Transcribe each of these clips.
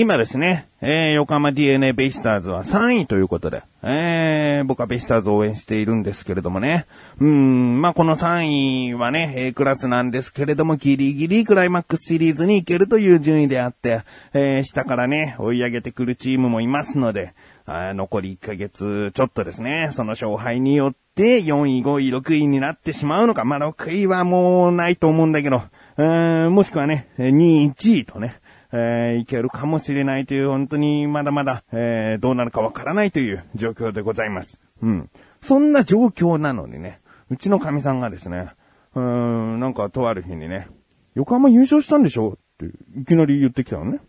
今ですね、えー、横浜 DNA ベイスターズは3位ということで、えー、僕はベイスターズを応援しているんですけれどもね。うん、まあ、この3位はね、A クラスなんですけれども、ギリギリクライマックスシリーズに行けるという順位であって、えー、下からね、追い上げてくるチームもいますので、あ残り1ヶ月ちょっとですね、その勝敗によって4位、5位、6位になってしまうのか。まあ、6位はもうないと思うんだけど、うんもしくはね、2位、1位とね、えー、いけるかもしれないという、本当にまだまだ、えー、どうなるかわからないという状況でございます。うん。そんな状況なのにね、うちの神さんがですね、うーん、なんかとある日にね、横浜優勝したんでしょっていきなり言ってきたのね。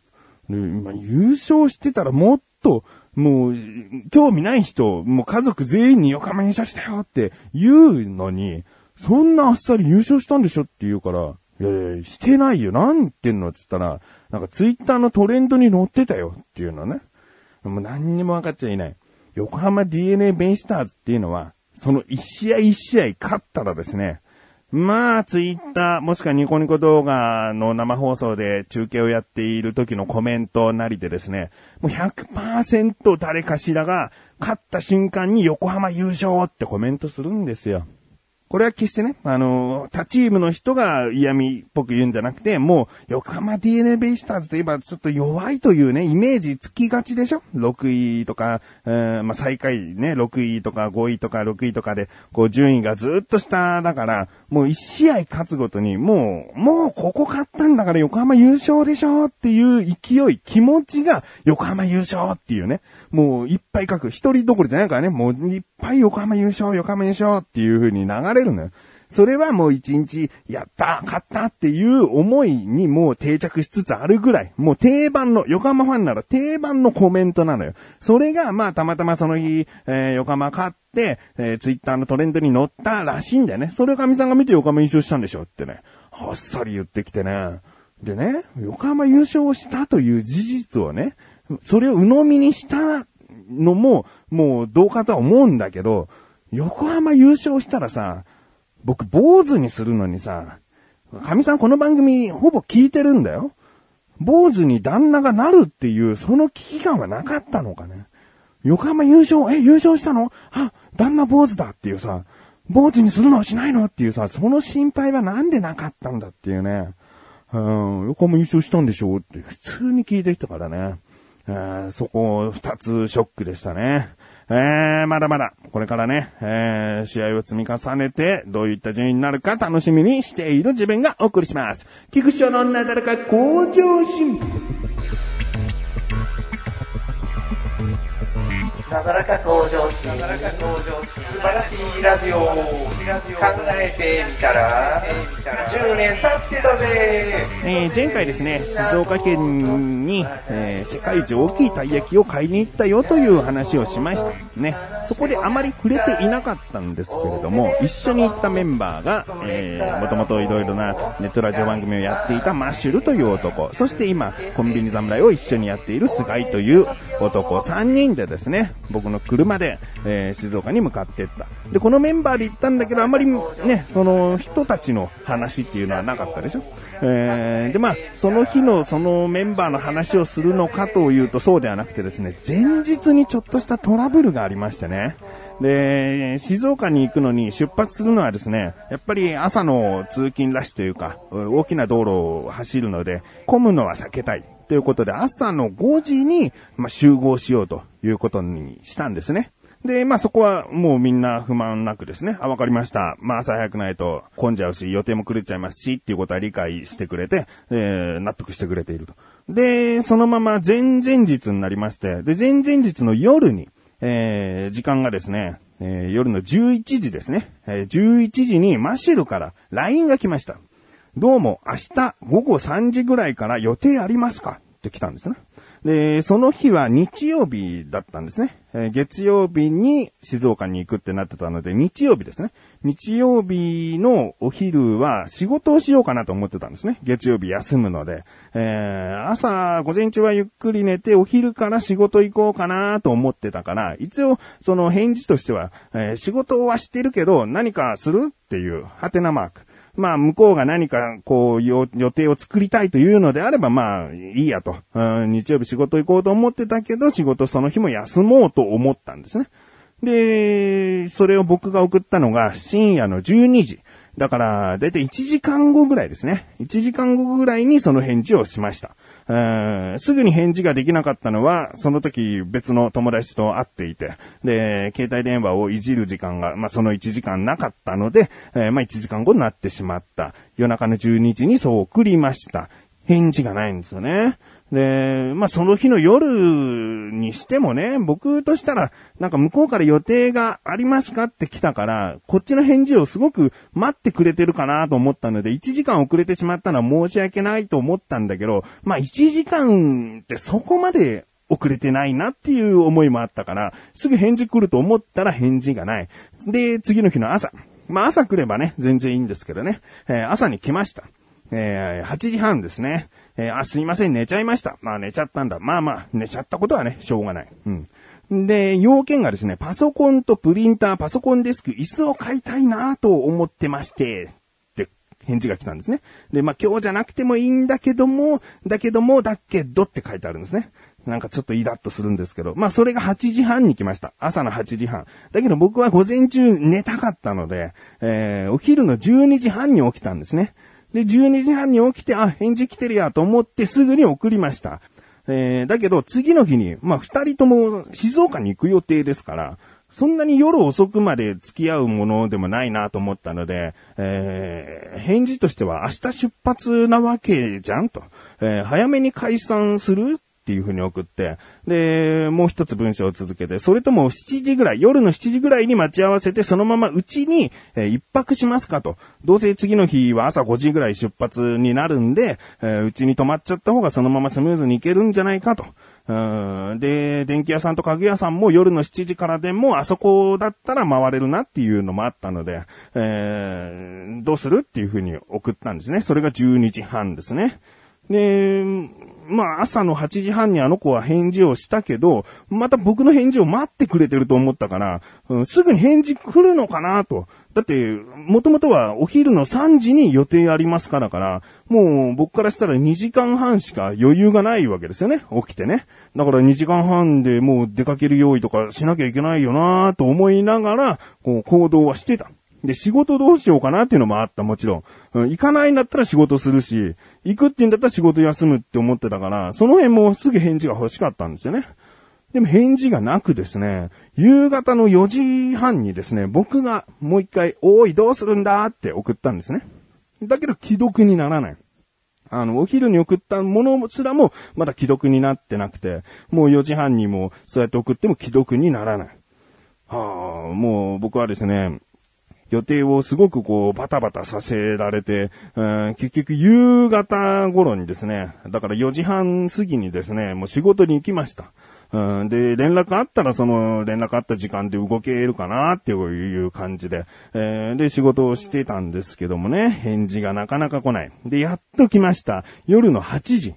で、今優勝してたらもっと、もう、興味ない人、もう家族全員に横浜優勝したよって言うのに、そんなあっさり優勝したんでしょって言うから、いやいや、してないよ。何言ってんのつったら、なんかツイッターのトレンドに載ってたよっていうのね。もう何にも分かっちゃいない。横浜 DNA ベイスターズっていうのは、その一試合一試合勝ったらですね、まあ、ツイッター、もしくはニコニコ動画の生放送で中継をやっている時のコメントなりでですね、もう100%誰かしらが勝った瞬間に横浜優勝ってコメントするんですよ。これは決してね、あの、他チームの人が嫌味っぽく言うんじゃなくて、もう、横浜 DNA ベイスターズといえばちょっと弱いというね、イメージつきがちでしょ ?6 位とか、えー、まあ、最下位ね、6位とか5位とか6位とかで、こう順位がずっと下だから、もう1試合勝つごとに、もう、もうここ勝ったんだから横浜優勝でしょっていう勢い、気持ちが横浜優勝っていうね、もういっぱい書く。一人どころじゃないからね、もういっぱい横浜優勝、横浜優勝っていう風に流れるのよ。それはもう一日、やった勝ったっていう思いにもう定着しつつあるぐらい、もう定番の、横浜ファンなら定番のコメントなのよ。それが、まあたまたまその日、えー、横浜勝って、えー、ツイッターのトレンドに乗ったらしいんだよね。それを神さんが見て横浜優勝したんでしょってね。あっさり言ってきてね。でね、横浜優勝したという事実をね、それを鵜呑みにしたのも、もうどうかとは思うんだけど、横浜優勝したらさ、僕、坊主にするのにさ、神さんこの番組ほぼ聞いてるんだよ。坊主に旦那がなるっていう、その危機感はなかったのかね。横浜優勝、え、優勝したの？あ、旦那坊主だっていうさ、坊主にするのしないのっていうさ、その心配はなんでなかったんだっていうね。うん、横浜優勝したんでしょって普通に聞いてきたからね。そこ二つショックでしたね。えー、まだまだ、これからね、えー、試合を積み重ねて、どういった順位になるか楽しみにしている自分がお送りします。菊池のなだらか向上心。なだらか向上心。素晴らしいラジオ。考えてみたら、10年経ってたぜ。えー、前回ですね、静岡県に、えー、世界一大きいたい焼きを買いに行ったよという話をしました。ね。そこであまり触れていなかったんですけれども、一緒に行ったメンバーが、えー、もともといろいろなネットラジオ番組をやっていたマッシュルという男、そして今、コンビニ侍を一緒にやっている菅井という男、3人でですね、僕の車で、えー、静岡に向かっていった。で、このメンバーで行ったんだけど、あんまりね、その人たちの話っていうのはなかったでしょ？えー、で、まあ、その日のそのメンバーの話をするのかというとそうではなくてですね、前日にちょっとしたトラブルがありましてね。で、静岡に行くのに出発するのはですね、やっぱり朝の通勤ラッシュというか、大きな道路を走るので、混むのは避けたい。ということで、朝の5時に、まあ、集合しようということにしたんですね。で、まあ、そこはもうみんな不満なくですね。あ、わかりました。まあ、朝早くないと混んじゃうし、予定も狂っちゃいますし、っていうことは理解してくれて、えー、納得してくれていると。で、そのまま前々日になりまして、で、前々日の夜に、えー、時間がですね、えー、夜の11時ですね。えー、11時にマシルから LINE が来ました。どうも明日午後3時ぐらいから予定ありますか？って来たんですね。で、その日は日曜日だったんですね。えー、月曜日に静岡に行くってなってたので、日曜日ですね。日曜日のお昼は仕事をしようかなと思ってたんですね。月曜日休むので。えー、朝、午前中はゆっくり寝て、お昼から仕事行こうかなと思ってたから、一応、その返事としては、えー、仕事はしてるけど、何かする？っていう、ハテナマーク。まあ、向こうが何か、こう、予定を作りたいというのであれば、まあ、いいやと。うん日曜日仕事行こうと思ってたけど、仕事その日も休もうと思ったんですね。で、それを僕が送ったのが深夜の12時。だから、だいたい1時間後ぐらいですね。1時間後ぐらいにその返事をしました。すぐに返事ができなかったのは、その時別の友達と会っていて、で、携帯電話をいじる時間が、まあ、その1時間なかったので、えー、まあ、1時間後になってしまった。夜中の12時にそう送りました。返事がないんですよね。で、まあ、その日の夜にしてもね、僕としたら、なんか向こうから予定がありますかって来たから、こっちの返事をすごく待ってくれてるかなと思ったので、1時間遅れてしまったのは申し訳ないと思ったんだけど、まあ、1時間ってそこまで遅れてないなっていう思いもあったから、すぐ返事来ると思ったら返事がない。で、次の日の朝。まあ、朝来ればね、全然いいんですけどね。えー、朝に来ました。えー、8時半ですね。えー、あ、すいません、寝ちゃいました。まあ寝ちゃったんだ。まあまあ、寝ちゃったことはね、しょうがない。うん。で、要件がですね、パソコンとプリンター、パソコンデスク、椅子を買いたいなと思ってまして、って返事が来たんですね。で、まあ今日じゃなくてもいいんだけども、だけども、だけどって書いてあるんですね。なんかちょっとイラッとするんですけど、まあそれが8時半に来ました。朝の8時半。だけど僕は午前中寝たかったので、えー、お昼の12時半に起きたんですね。で、12時半に起きて、あ、返事来てるやと思ってすぐに送りました。えー、だけど次の日に、まあ、二人とも静岡に行く予定ですから、そんなに夜遅くまで付き合うものでもないなと思ったので、えー、返事としては明日出発なわけじゃんと。えー、早めに解散するっていう風に送って、で、もう一つ文章を続けて、それとも7時ぐらい、夜の7時ぐらいに待ち合わせて、そのままうちに、えー、一泊しますかと。どうせ次の日は朝5時ぐらい出発になるんで、えうちに泊まっちゃった方がそのままスムーズに行けるんじゃないかと。で、電気屋さんと家具屋さんも夜の7時からでもあそこだったら回れるなっていうのもあったので、えー、どうするっていう風に送ったんですね。それが12時半ですね。で、まあ朝の8時半にあの子は返事をしたけど、また僕の返事を待ってくれてると思ったから、うん、すぐに返事来るのかなと。だって、もともとはお昼の3時に予定ありますからから、もう僕からしたら2時間半しか余裕がないわけですよね。起きてね。だから2時間半でもう出かける用意とかしなきゃいけないよなと思いながら、こう行動はしてた。で、仕事どうしようかなっていうのもあった、もちろん。うん、行かないんだったら仕事するし、行くって言うんだったら仕事休むって思ってたから、その辺もすぐ返事が欲しかったんですよね。でも返事がなくですね、夕方の4時半にですね、僕がもう一回、おい、どうするんだって送ったんですね。だけど既読にならない。あの、お昼に送ったものすらも、まだ既読になってなくて、もう4時半にも、そうやって送っても既読にならない。はあ、もう僕はですね、予定をすごくこうバタバタさせられて、うん、結局夕方頃にですね、だから4時半過ぎにですね、もう仕事に行きました。うん、で、連絡あったらその連絡あった時間で動けるかなっていう感じで、えー、で、仕事をしてたんですけどもね、返事がなかなか来ない。で、やっと来ました。夜の8時。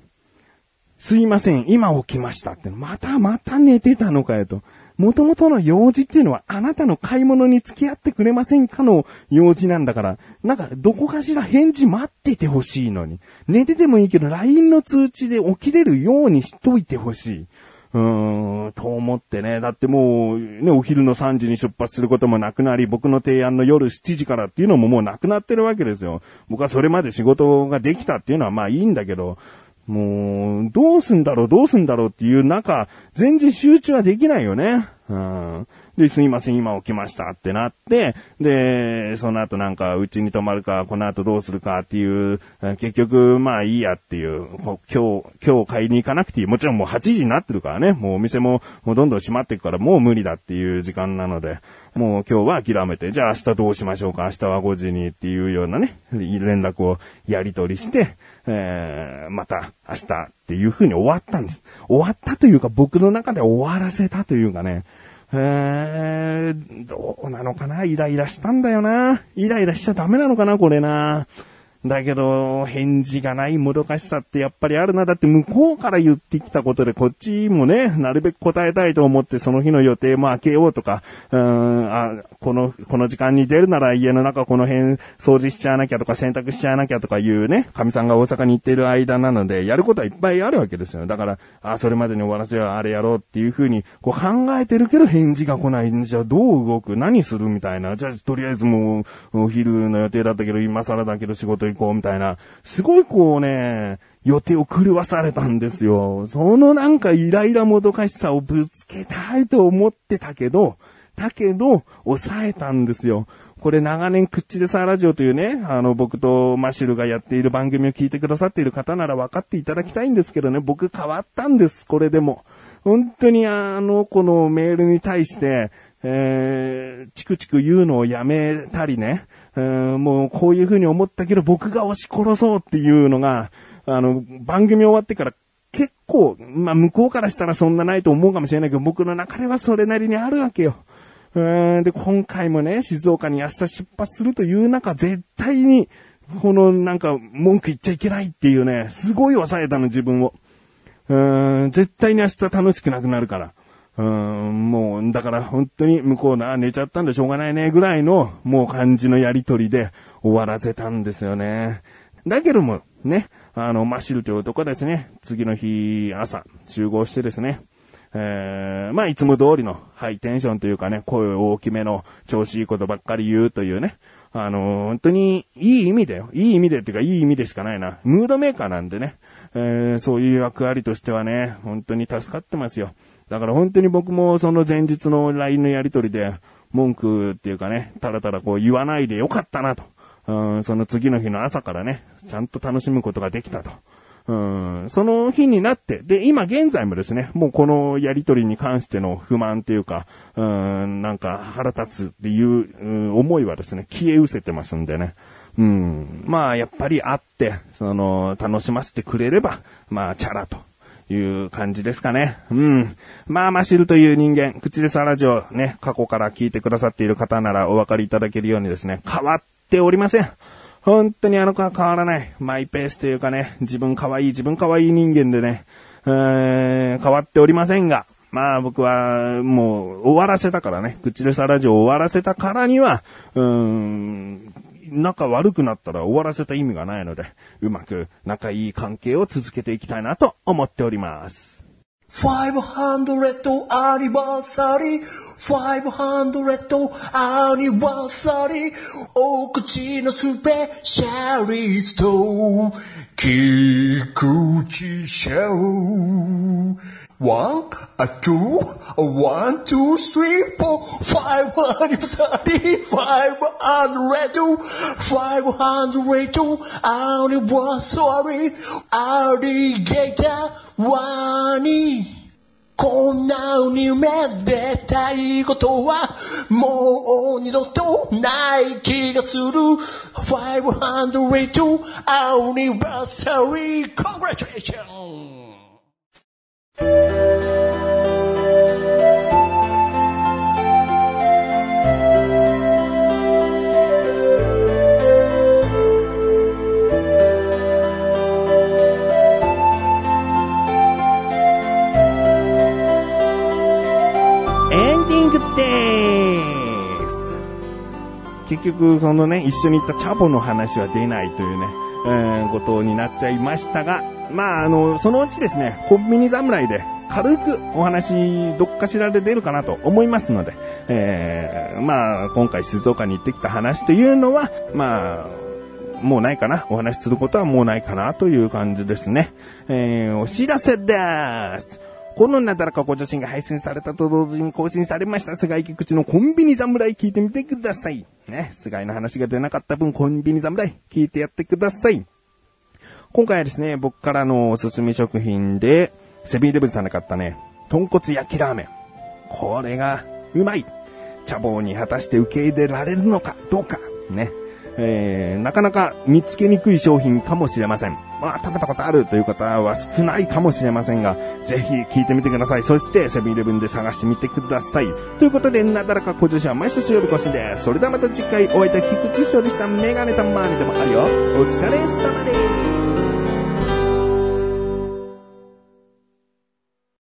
すいません、今起きましたって。またまた寝てたのかよと。元々の用事っていうのはあなたの買い物に付き合ってくれませんかの用事なんだから、なんかどこかしら返事待っててほしいのに。寝ててもいいけど LINE の通知で起きれるようにしといてほしい。うーん、と思ってね。だってもう、ね、お昼の3時に出発することもなくなり、僕の提案の夜7時からっていうのももうなくなってるわけですよ。僕はそれまで仕事ができたっていうのはまあいいんだけど、もう、どうすんだろう、どうすんだろうっていう中、全然集中はできないよね。うん。で、すいません、今起きましたってなって、で、その後なんか、うちに泊まるか、この後どうするかっていう、結局、まあいいやっていう、今日、今日買いに行かなくていい。もちろんもう8時になってるからね、もうお店も、もうどんどん閉まっていくから、もう無理だっていう時間なので、もう今日は諦めて、じゃあ明日どうしましょうか、明日は5時にっていうようなね、連絡をやり取りして、えー、また明日っていう風に終わったんです。終わったというか僕の中で終わらせたというかね、えー、どうなのかな？イライラしたんだよな。イライラしちゃダメなのかなこれな。だけど、返事がないもどかしさってやっぱりあるな。だって向こうから言ってきたことで、こっちもね、なるべく答えたいと思ってその日の予定も開けようとか、うーん、あ、この、この時間に出るなら家の中この辺掃除しちゃわなきゃとか洗濯しちゃわなきゃとかいうね、神さんが大阪に行ってる間なので、やることはいっぱいあるわけですよ。だから、あ、それまでに終わらせよう、あれやろうっていう風に、こう考えてるけど返事が来ないんじゃどう動く何するみたいな。じゃあ、とりあえずもう、お昼の予定だったけど、今更だけど仕事行こうみたいな。すごいこうね、予定を狂わされたんですよ。そのなんかイライラもどかしさをぶつけたいと思ってたけど、だけど、抑えたんですよ。これ長年口でさラジオというね、あの僕とマシルがやっている番組を聞いてくださっている方なら分かっていただきたいんですけどね、僕変わったんです、これでも。本当にあの子のメールに対して、えー、チクチク言うのをやめたりね、えー、もうこういう風に思ったけど僕が押し殺そうっていうのが、あの、番組終わってから結構、まあ向こうからしたらそんなないと思うかもしれないけど、僕の中ではそれなりにあるわけよ。うんで、今回もね、静岡に明日出発するという中、絶対に、このなんか文句言っちゃいけないっていうね、すごい抑えたの自分を。うん、絶対に明日楽しくなくなるから。うん、もう、だから本当に向こうな、寝ちゃったんでしょうがないね、ぐらいの、もう感じのやりとりで終わらせたんですよね。だけども、ね、あの、マシルという男ですね、次の日、朝、集合してですね、えー、まあ、いつも通りのハイテンションというかね、声大きめの調子いいことばっかり言うというね、あのー、本当にいい意味だよ。いい意味でっていうか、いい意味でしかないな。ムードメーカーなんでね、えー、そういう役割としてはね、本当に助かってますよ。だから本当に僕もその前日の LINE のやりとりで、文句っていうかね、たらたらこう言わないでよかったなと。うん、その次の日の朝からね、ちゃんと楽しむことができたと。うん、その日になって、で、今現在もですね、もうこのやりとりに関しての不満っていうか、うん、なんか腹立つっていう、うん、思いはですね、消え失せてますんでね。うん、まあ、やっぱり会って、その、楽しませてくれれば、まあ、チャラと。いう感じですかね。うん。まあ、マシルという人間、口でさラジオね、過去から聞いてくださっている方ならお分かりいただけるようにですね、変わっておりません。本当にあの子は変わらない。マイペースというかね、自分可愛い、自分可愛い人間でね、えー、変わっておりませんが、まあ僕はもう終わらせたからね、口でさラジオ終わらせたからには、うーん、仲悪くなったら終わらせた意味がないので、うまく仲いい関係を続けていきたいなと思っております。500 anniversary 500 anniversary お口のスペシャリスト。Kikuchi Show. One, a two, a one, two, three, four, five hundred thirty, five hundred two, five hundred two. Only one sorry, alligator, one. こんなにめでたいことはもう二度とない気がする502 anniversary congratulations 結局、そのね、一緒に行ったチャボの話は出ないというね、えー、ことになっちゃいましたが、まあ、あの、そのうちですね、コンビニ侍で軽くお話、どっかしらで出るかなと思いますので、えー、まあ、今回静岡に行ってきた話というのは、まあ、もうないかな。お話しすることはもうないかなという感じですね。えー、お知らせです。このなだらかご女子が配信されたと同時に更新されました、菅井菊池のコンビニ侍聞いてみてください。ね、菅井の話が出なかった分、コンビニ侍聞いてやってください。今回はですね、僕からのおすすめ食品で、セビンレブンさんで買ったね、豚骨焼きラーメン。これが、うまい。茶房に果たして受け入れられるのか、どうか。ね。えー、なかなか見つけにくい商品かもしれません。まあ、食べたことあるという方は少ないかもしれませんが、ぜひ聞いてみてください。そして、セブンイレブンで探してみてください。ということで、なだらか小女子は毎週水曜日更新です。それではまた次回お会いいたい菊池勝利さん、メガネたまにでもあるよ。お疲れ様です。